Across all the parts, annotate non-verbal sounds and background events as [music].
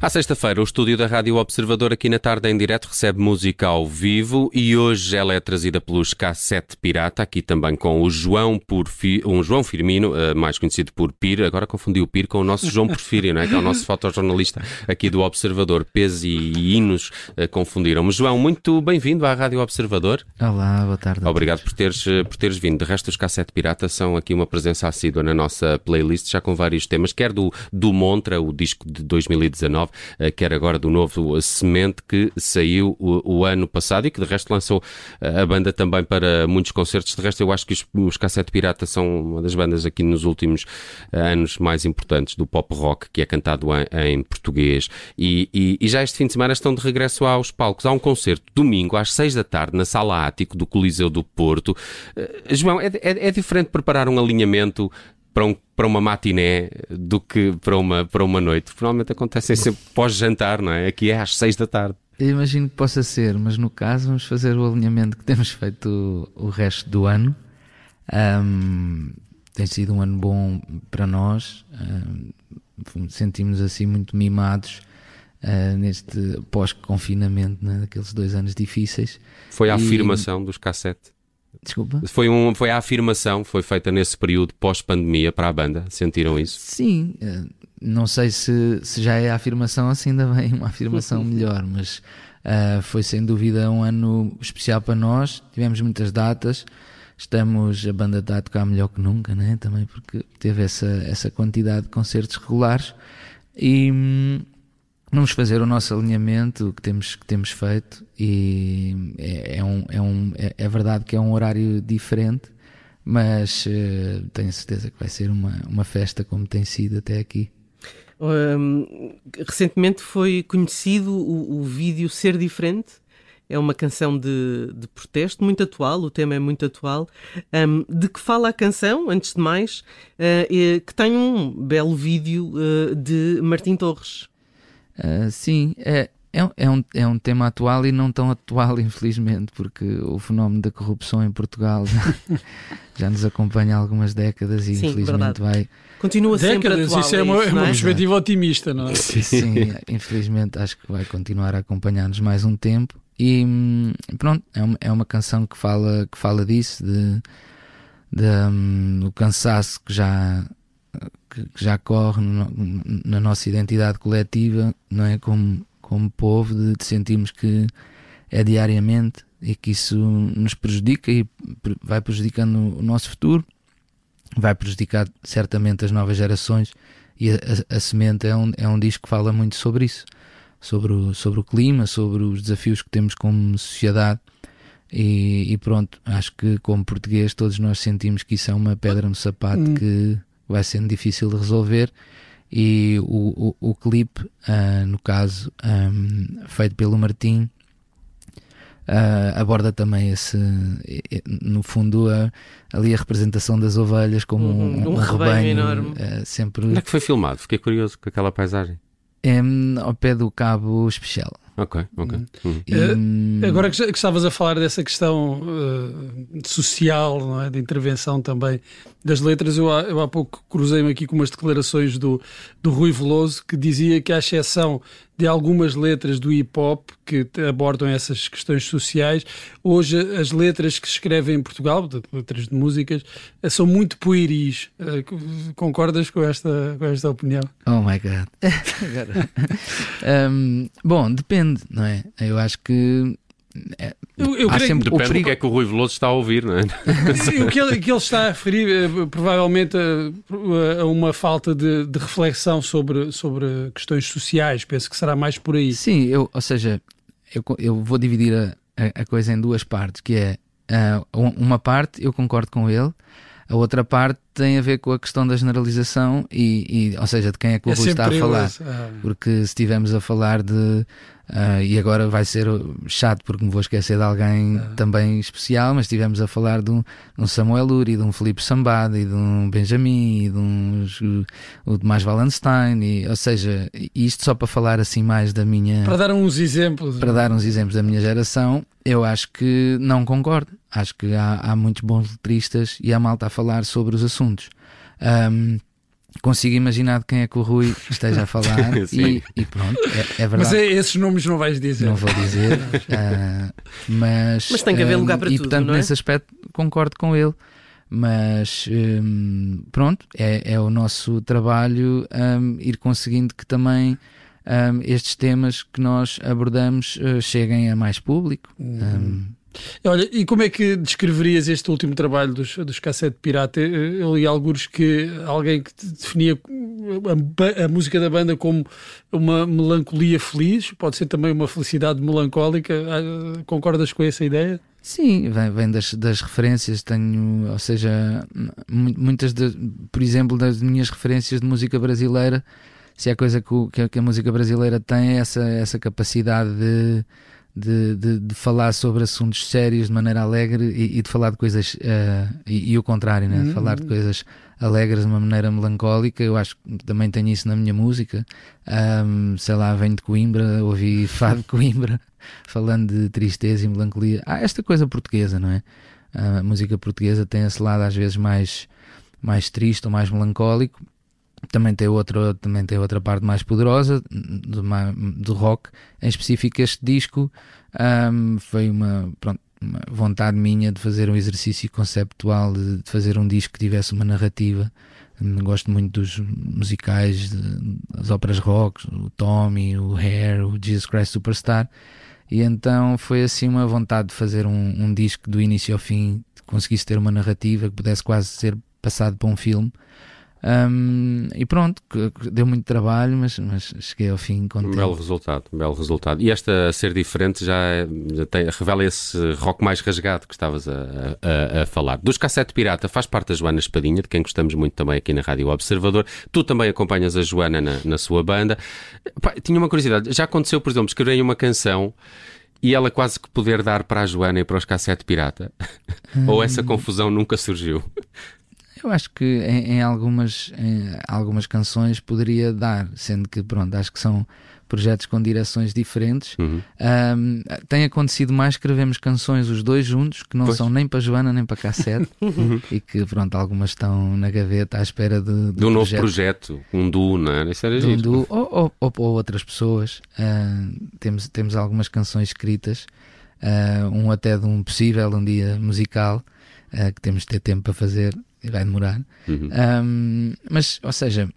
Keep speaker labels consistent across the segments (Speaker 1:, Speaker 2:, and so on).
Speaker 1: À sexta-feira, o estúdio da Rádio Observador aqui na tarde em direto recebe música ao vivo e hoje ela é trazida pelos K7 Pirata, aqui também com o João, Porfi, um João Firmino, eh, mais conhecido por Pir, agora confundi o Pir com o nosso João Porfírio, não é? que é o nosso fotojornalista aqui do Observador. Peso e hinos uh, confundiram-me. João, muito bem-vindo à Rádio Observador.
Speaker 2: Olá, boa tarde.
Speaker 1: Obrigado por teres, eh, por teres vindo. De resto, os K7 Pirata são aqui uma presença assídua na nossa playlist, já com vários temas, quer do, do Montra, o disco de 2019, eh, quer agora do novo Semente, que saiu o, o, ano passado e que de resto lançou eh, a banda também para muitos concertos. De resto, eu acho que os, os Cassete Pirata são uma das bandas aqui nos últimos eh, anos mais importantes do pop rock, que é cantado em, em português. E, e, e, já este fim de semana estão de regresso aos palcos. Há um concerto domingo às seis da tarde na Sala Ático do Coliseu do Porto. João, é, é, é diferente preparar um alinhamento para, um, para uma matiné do que para uma, para uma noite. Normalmente acontece sempre pós-jantar, não é? Aqui é às seis da tarde.
Speaker 2: Eu imagino que possa ser, mas no caso vamos fazer o alinhamento que temos feito o, o resto do ano. Um, tem sido um ano bom para nós. Um, sentimos assim muito mimados uh, neste pós-confinamento, né, daqueles dois anos difíceis.
Speaker 1: Foi a e... afirmação dos cassete.
Speaker 2: Desculpa.
Speaker 1: Foi, um, foi a afirmação foi feita nesse período pós-pandemia para a banda. Sentiram isso?
Speaker 2: Sim. Eh, não sei se, se já é a afirmação assim, ainda bem uma afirmação [laughs] melhor, mas uh, foi sem dúvida um ano especial para nós. Tivemos muitas datas. Estamos, a banda está a tocar melhor que nunca, né? também porque teve essa, essa quantidade de concertos regulares. E, hum, vamos fazer o nosso alinhamento que temos, que temos feito e é, é, um, é, um, é, é verdade que é um horário diferente, mas uh, tenho certeza que vai ser uma, uma festa como tem sido até aqui.
Speaker 3: Um, recentemente foi conhecido o, o vídeo Ser Diferente, é uma canção de, de protesto muito atual, o tema é muito atual. Um, de que fala a canção, antes de mais, uh, que tem um belo vídeo uh, de Martim Torres.
Speaker 2: Uh, sim, é, é, é, um, é um tema atual e não tão atual, [laughs] infelizmente, porque o fenómeno da corrupção em Portugal já, já nos acompanha há algumas décadas e
Speaker 3: sim,
Speaker 2: infelizmente verdade. vai.
Speaker 3: Continua décadas, sempre atual.
Speaker 4: Isso é, é uma, é uma perspectiva otimista, não é? [laughs]
Speaker 2: Sim, sim, infelizmente acho que vai continuar a acompanhar-nos mais um tempo. E pronto, é uma, é uma canção que fala, que fala disso, de, de um, o cansaço que já que, que já corre no, na nossa identidade coletiva, não é? Como, como povo, de, de sentirmos que é diariamente e que isso nos prejudica e vai prejudicando o nosso futuro, vai prejudicar certamente as novas gerações. E a, a, a Semente é um, é um disco que fala muito sobre isso, sobre o, sobre o clima, sobre os desafios que temos como sociedade. E, e pronto, acho que como português todos nós sentimos que isso é uma pedra no sapato hum. que vai sendo difícil de resolver e o, o, o clipe, uh, no caso, um, feito pelo Martim, uh, aborda também esse, no fundo, ali a representação das ovelhas como uhum, um, um, um, rebanho, rebanho enorme. Uh, sempre...
Speaker 1: Onde é que foi filmado? Fiquei curioso com aquela paisagem.
Speaker 2: É, ao pé do Cabo Especial.
Speaker 1: Ok, ok. Uhum.
Speaker 4: uhum. Uh, agora que, estavas a falar dessa questão uh, social, é? de intervenção também das letras, eu, eu há pouco cruzei-me aqui com umas declarações do, do Rui Veloso que dizia que, à exceção de algumas letras do hip hop que abordam essas questões sociais. Hoje, as letras que se escrevem em Portugal, letras de músicas, eh, são muito pueris. Uh, concordas com esta, com esta opinião?
Speaker 2: Oh my God. [laughs] [laughs] um, bom, depende, não é? Eu acho que
Speaker 1: é, eu, eu Há sempre depende perigo... do que é que o Rui Veloso está a ouvir, não é? [laughs]
Speaker 4: o que ele, que ele está a referir é, provavelmente a, a uma falta de, de, reflexão sobre, sobre questões sociais. Penso que será mais por aí.
Speaker 2: Sim, eu, ou seja, eu, eu vou dividir a, a, coisa em duas partes, que é uh, uma parte eu concordo com ele, a outra parte tem a ver com a questão da generalização e, e ou seja, de quem é que o é Rui está a falar. Ah. Porque se estivermos a falar de Uh, e agora vai ser chato porque me vou esquecer de alguém uh. também especial, mas estivemos a falar de um, de um Samuel Uri, de um Felipe Sambada, e de um Benjamin, e de um o Tomás Wallenstein, e, ou seja, isto só para falar assim mais da minha.
Speaker 4: Para dar uns exemplos.
Speaker 2: Para dar uns exemplos da minha geração, eu acho que não concordo. Acho que há, há muitos bons letristas e há malta a falar sobre os assuntos. Um, consigo imaginar de quem é que o Rui esteja a [laughs] falar e, e, pronto, é, é, verdade.
Speaker 4: Mas é, esses nomes não vais dizer.
Speaker 2: Não vou dizer, [laughs] uh, mas.
Speaker 3: Mas tem que haver lugar para
Speaker 2: e,
Speaker 3: tudo.
Speaker 2: E portanto,
Speaker 3: é?
Speaker 2: nesse aspecto, concordo com ele. Mas um, pronto, é, é, o nosso trabalho um, ir conseguindo que também um, estes temas que nós abordamos uh, cheguem a mais público. Uhum.
Speaker 4: Olha, e como é que descreverias este último trabalho dos, dos Cassete Pirata? Eu li alguns que alguém que definia a, a, música da banda como uma melancolia feliz, pode ser também uma felicidade melancólica. Ah, concordas com essa ideia?
Speaker 2: Sim, vem, vem das, das, referências. Tenho, ou seja, muitas, de, por exemplo, das minhas referências de música brasileira. Se há coisa que, que a música brasileira tem, é essa, essa capacidade de de, de, de, falar sobre assuntos sérios de maneira alegre e, e de falar de coisas uh, e, e, o contrário, né? de falar de uhum. coisas alegres de uma maneira melancólica. Eu acho que também tenho isso na minha música. Um, sei lá, venho de Coimbra, ouvi [laughs] fado de Coimbra falando de tristeza e melancolia. Há esta coisa portuguesa, não é? A música portuguesa tem esse lado às vezes mais, mais triste ou mais melancólico também tem outra também tem outra parte mais poderosa do, do rock em específico este disco. Um, foi uma, pronto, uma vontade minha de fazer um exercício conceptual de, de fazer um disco que tivesse uma narrativa. Gosto muito dos musicais das óperas rock o Tommy, o Hair, o Jesus Christ Superstar. E então foi assim uma vontade de fazer um, um disco do início ao fim que conseguisse ter uma narrativa que pudesse quase ser passado para um filme um, e pronto, deu muito trabalho, mas, mas cheguei ao fim contente.
Speaker 1: Um belo resultado, um belo resultado. E esta ser diferente já, já tem, revela esse rock mais rasgado que estavas a, a, a, falar. Dos Cassete Pirata faz parte a Joana Espadinha, de quem gostamos muito também aqui na Rádio Observador. Tu também acompanhas a Joana na, na sua banda. Pá, tinha uma curiosidade, já aconteceu, por exemplo, escreverem uma canção e ela quase que poder dar para a Joana e para os Cassete Pirata? [laughs] Ou essa confusão nunca surgiu?
Speaker 2: Eu acho que em, em algumas, em algumas canções poderia dar, sendo que, pronto, acho que são projetos com direções diferentes. Uhum. Um, tem acontecido mais escrevemos canções os dois juntos, que não pois. são nem para Joana nem para Cassete, [laughs] uhum. e que pronto, algumas estão na gaveta à espera de,
Speaker 1: de, de um novo projeto, um duo, não é? Isso era
Speaker 2: de um duo, ou, ou, ou, ou, outras pessoas. Uh, temos, temos algumas canções escritas, uh, um até de um possível um dia musical, uh, que temos de ter tempo para fazer vai demorar. Uhum. Um, mas, ou seja,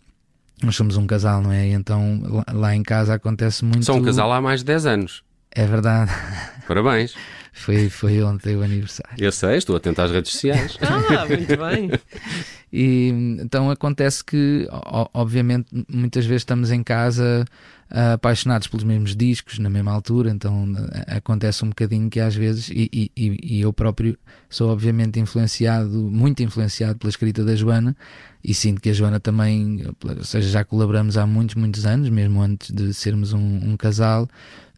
Speaker 2: nós somos um casal, não é? E então lá, lá, em casa acontece muito.
Speaker 1: São um casal há mais de 10 anos.
Speaker 2: É verdade. [laughs]
Speaker 1: Parabéns.
Speaker 2: Foi, foi ontem o aniversário.
Speaker 1: Eu sei, estou atento às redes sociais.
Speaker 3: ah, muito bem. [laughs]
Speaker 2: E então acontece que, obviamente, muitas vezes estamos em casa uh, apaixonados pelos mesmos discos na mesma altura, então acontece um bocadinho que às vezes, e, e, e, eu próprio sou obviamente influenciado, muito influenciado pela escrita da Joana, e sinto que a Joana também, ou seja, já colaboramos há muitos, muitos anos, mesmo antes de sermos um, um casal.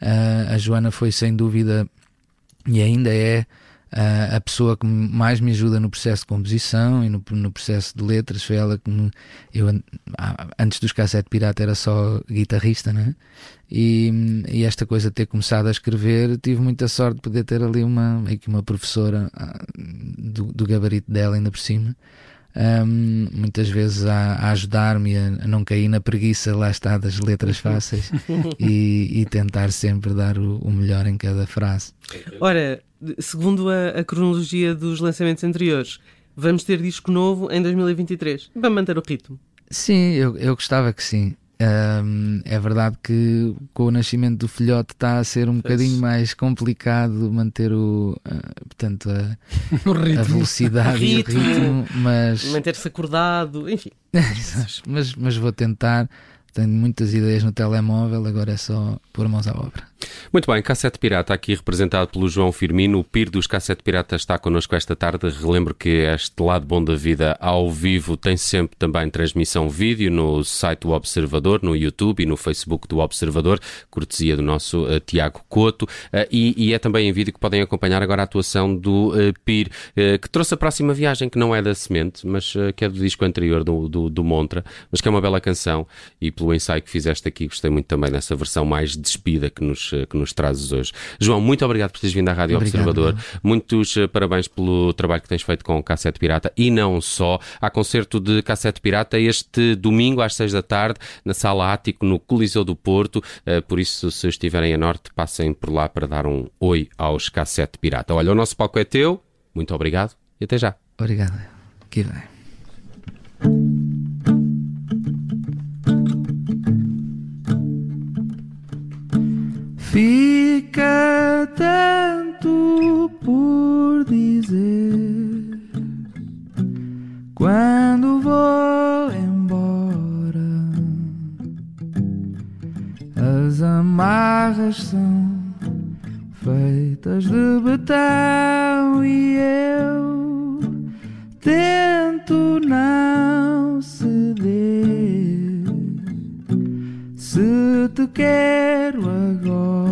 Speaker 2: Uh, a Joana foi sem dúvida e ainda é uh, a pessoa que mais me ajuda no processo de composição e no, no processo de letras. Foi ela que me, eu antes dos cassete pirata era só guitarrista, né? E, e esta coisa de ter começado a escrever, tive muita sorte de poder ter ali uma, uma professora uh, do, do gabarito dela ainda por cima um, muitas vezes a, a ajudar-me a, a, não cair na preguiça, lá está, das letras [laughs] fáceis e, e, tentar sempre dar o, o, melhor em cada frase.
Speaker 3: Ora, segundo a, a cronologia dos lançamentos anteriores, vamos ter disco novo em 2023. Vamos manter o ritmo.
Speaker 2: Sim, eu, eu gostava que sim. Um, é verdade que com o nascimento do filhote está a ser um bocadinho mais complicado manter o, uh, portanto, a, [laughs] a velocidade ritmo, e o ritmo, mas
Speaker 3: manter-se acordado, enfim. [laughs]
Speaker 2: mas, mas vou tentar. Tenho muitas ideias no telemóvel, agora é só pôr mãos à obra.
Speaker 1: Muito bem, Cassete Pirata aqui representado pelo João Firmino. O PIR dos Cassete Pirata está connosco esta tarde. Relembro que este lado bom da vida ao vivo tem sempre também transmissão vídeo no site do Observador, no YouTube e no Facebook do Observador, cortesia do nosso uh, Tiago Couto. Uh, e, e, é também em vídeo que podem acompanhar agora a atuação do uh, PIR, que trouxe a próxima viagem, que não é da Semente, mas que é do disco anterior do, do, do Montra, mas que é uma bela canção. E pelo ensaio que fizeste aqui, gostei muito também dessa versão mais despida que nos que nos trazes hoje. João, muito obrigado por teres vindo à Rádio
Speaker 2: Obrigado,
Speaker 1: Observador. Muitos eh, parabéns pelo trabalho que tens feito com o Cassete Pirata e não só. Há concerto de Cassete Pirata este domingo às seis da tarde na Sala Ático, no Coliseu do Porto. Eh, Por isso, se estiverem a norte, passem por lá para dar um oi aos Cassete Pirata. Olha, o nosso palco é teu. Muito obrigado e até já.
Speaker 2: Obrigado. Que bem. Fica tanto por dizer quando vou embora. As amarras são feitas de betão e eu tento não ceder. Se te quero agora,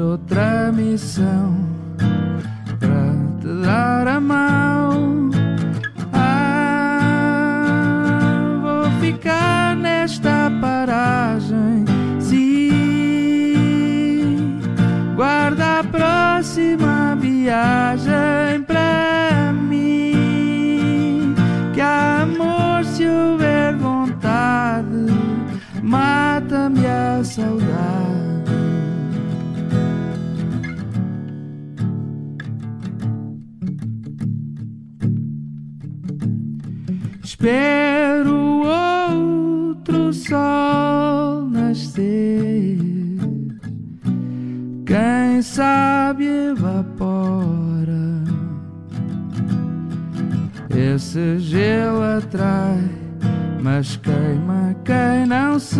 Speaker 2: outra missão para te dar a mão. Nascer. Quem sabe evapora. Esse gelo atrai, mas queima quem não se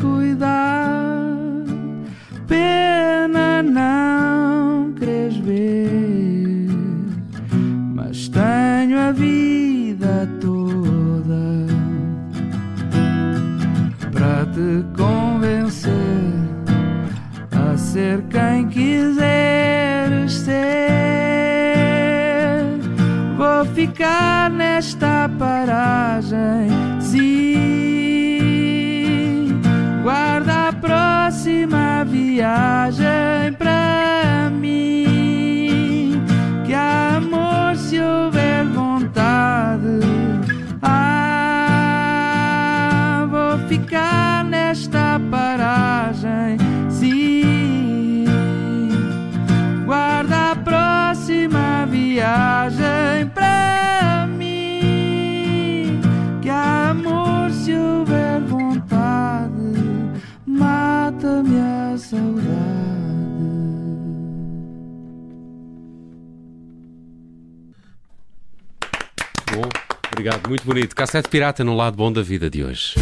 Speaker 2: cuidar. Pena não queres ver, mas tenho a vida ser quem quiseres ser. Vou ficar nesta paragem, sim. Guarda a próxima viagem
Speaker 1: obrigado, muito bonito. Cassete Pirata no lado bom da vida de hoje.